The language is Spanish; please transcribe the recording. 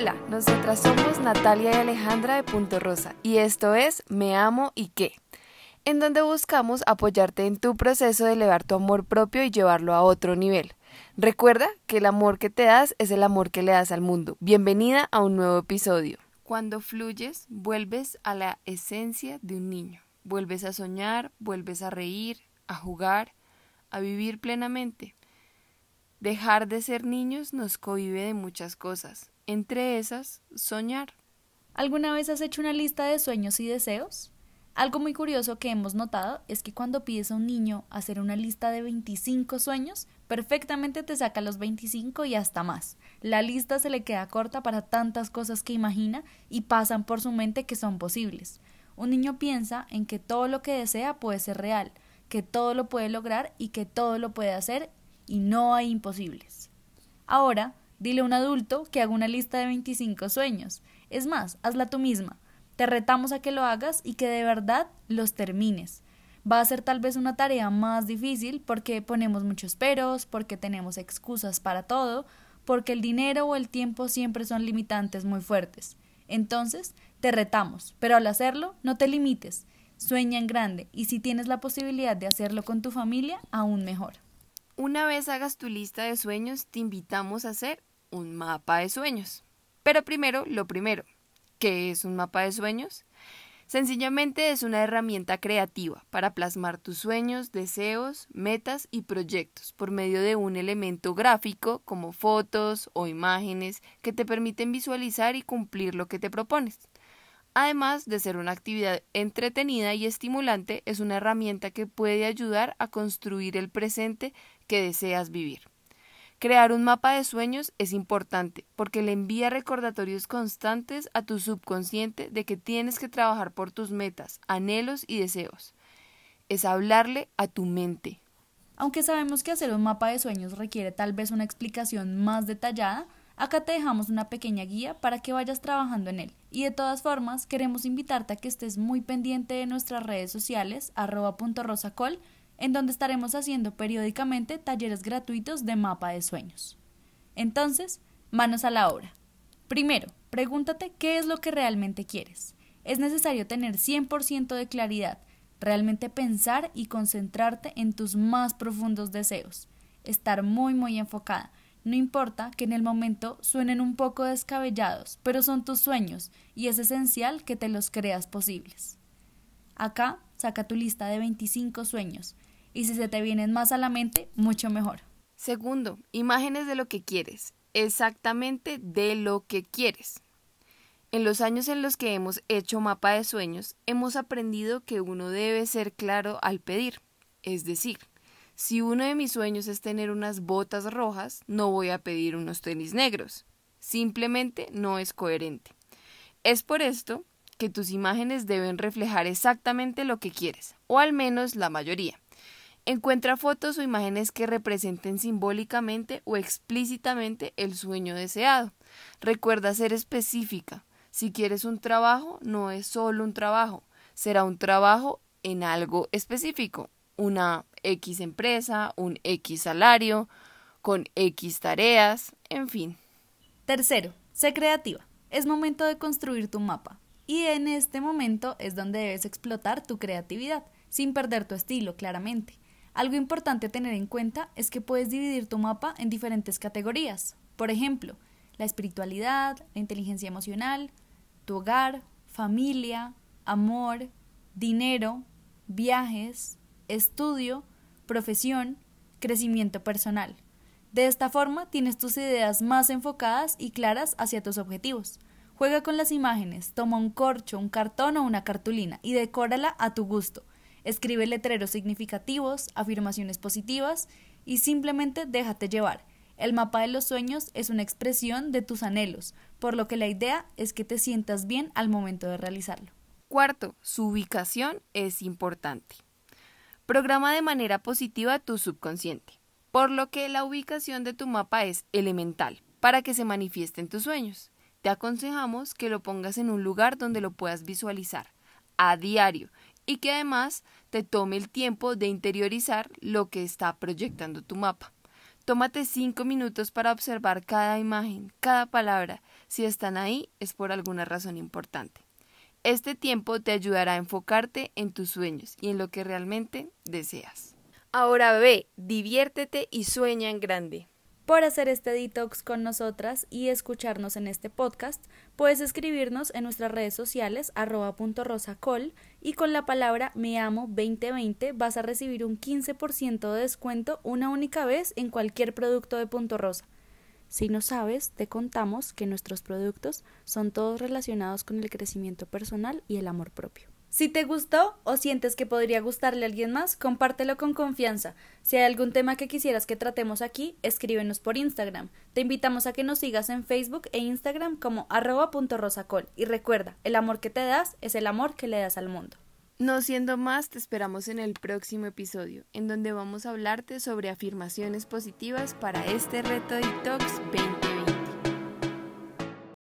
Hola, nosotras somos Natalia y Alejandra de Punto Rosa y esto es Me Amo y qué, en donde buscamos apoyarte en tu proceso de elevar tu amor propio y llevarlo a otro nivel. Recuerda que el amor que te das es el amor que le das al mundo. Bienvenida a un nuevo episodio. Cuando fluyes, vuelves a la esencia de un niño. Vuelves a soñar, vuelves a reír, a jugar, a vivir plenamente. Dejar de ser niños nos cohibe de muchas cosas, entre esas, soñar. ¿Alguna vez has hecho una lista de sueños y deseos? Algo muy curioso que hemos notado es que cuando pides a un niño hacer una lista de 25 sueños, perfectamente te saca los 25 y hasta más. La lista se le queda corta para tantas cosas que imagina y pasan por su mente que son posibles. Un niño piensa en que todo lo que desea puede ser real, que todo lo puede lograr y que todo lo puede hacer y no hay imposibles. Ahora, dile a un adulto que haga una lista de 25 sueños. Es más, hazla tú misma. Te retamos a que lo hagas y que de verdad los termines. Va a ser tal vez una tarea más difícil porque ponemos muchos peros, porque tenemos excusas para todo, porque el dinero o el tiempo siempre son limitantes muy fuertes. Entonces, te retamos, pero al hacerlo, no te limites. Sueña en grande y si tienes la posibilidad de hacerlo con tu familia, aún mejor. Una vez hagas tu lista de sueños, te invitamos a hacer un mapa de sueños. Pero primero, lo primero, ¿qué es un mapa de sueños? Sencillamente es una herramienta creativa para plasmar tus sueños, deseos, metas y proyectos por medio de un elemento gráfico como fotos o imágenes que te permiten visualizar y cumplir lo que te propones. Además de ser una actividad entretenida y estimulante, es una herramienta que puede ayudar a construir el presente que deseas vivir. Crear un mapa de sueños es importante porque le envía recordatorios constantes a tu subconsciente de que tienes que trabajar por tus metas, anhelos y deseos. Es hablarle a tu mente. Aunque sabemos que hacer un mapa de sueños requiere tal vez una explicación más detallada, Acá te dejamos una pequeña guía para que vayas trabajando en él. Y de todas formas, queremos invitarte a que estés muy pendiente de nuestras redes sociales, arroba punto rosacol, en donde estaremos haciendo periódicamente talleres gratuitos de mapa de sueños. Entonces, manos a la obra. Primero, pregúntate qué es lo que realmente quieres. Es necesario tener 100% de claridad, realmente pensar y concentrarte en tus más profundos deseos, estar muy muy enfocada, no importa que en el momento suenen un poco descabellados, pero son tus sueños y es esencial que te los creas posibles. Acá saca tu lista de 25 sueños y si se te vienen más a la mente, mucho mejor. Segundo, imágenes de lo que quieres, exactamente de lo que quieres. En los años en los que hemos hecho mapa de sueños, hemos aprendido que uno debe ser claro al pedir, es decir, si uno de mis sueños es tener unas botas rojas, no voy a pedir unos tenis negros. Simplemente no es coherente. Es por esto que tus imágenes deben reflejar exactamente lo que quieres, o al menos la mayoría. Encuentra fotos o imágenes que representen simbólicamente o explícitamente el sueño deseado. Recuerda ser específica. Si quieres un trabajo, no es solo un trabajo, será un trabajo en algo específico, una X empresa, un X salario, con X tareas, en fin. Tercero, sé creativa. Es momento de construir tu mapa. Y en este momento es donde debes explotar tu creatividad, sin perder tu estilo, claramente. Algo importante a tener en cuenta es que puedes dividir tu mapa en diferentes categorías. Por ejemplo, la espiritualidad, la inteligencia emocional, tu hogar, familia, amor, dinero, viajes, estudio, profesión, crecimiento personal. De esta forma tienes tus ideas más enfocadas y claras hacia tus objetivos. Juega con las imágenes, toma un corcho, un cartón o una cartulina y decórala a tu gusto. Escribe letreros significativos, afirmaciones positivas y simplemente déjate llevar. El mapa de los sueños es una expresión de tus anhelos, por lo que la idea es que te sientas bien al momento de realizarlo. Cuarto, su ubicación es importante. Programa de manera positiva tu subconsciente, por lo que la ubicación de tu mapa es elemental para que se manifieste en tus sueños. Te aconsejamos que lo pongas en un lugar donde lo puedas visualizar a diario y que además te tome el tiempo de interiorizar lo que está proyectando tu mapa. Tómate cinco minutos para observar cada imagen, cada palabra. Si están ahí, es por alguna razón importante. Este tiempo te ayudará a enfocarte en tus sueños y en lo que realmente deseas. Ahora ve, diviértete y sueña en grande. Por hacer este detox con nosotras y escucharnos en este podcast, puedes escribirnos en nuestras redes sociales arroba punto y con la palabra me amo 2020 vas a recibir un 15% de descuento una única vez en cualquier producto de Punto Rosa. Si no sabes, te contamos que nuestros productos son todos relacionados con el crecimiento personal y el amor propio. Si te gustó o sientes que podría gustarle a alguien más, compártelo con confianza. Si hay algún tema que quisieras que tratemos aquí, escríbenos por Instagram. Te invitamos a que nos sigas en Facebook e Instagram como arroba.rosacol. Y recuerda, el amor que te das es el amor que le das al mundo. No siendo más, te esperamos en el próximo episodio, en donde vamos a hablarte sobre afirmaciones positivas para este reto Detox 20.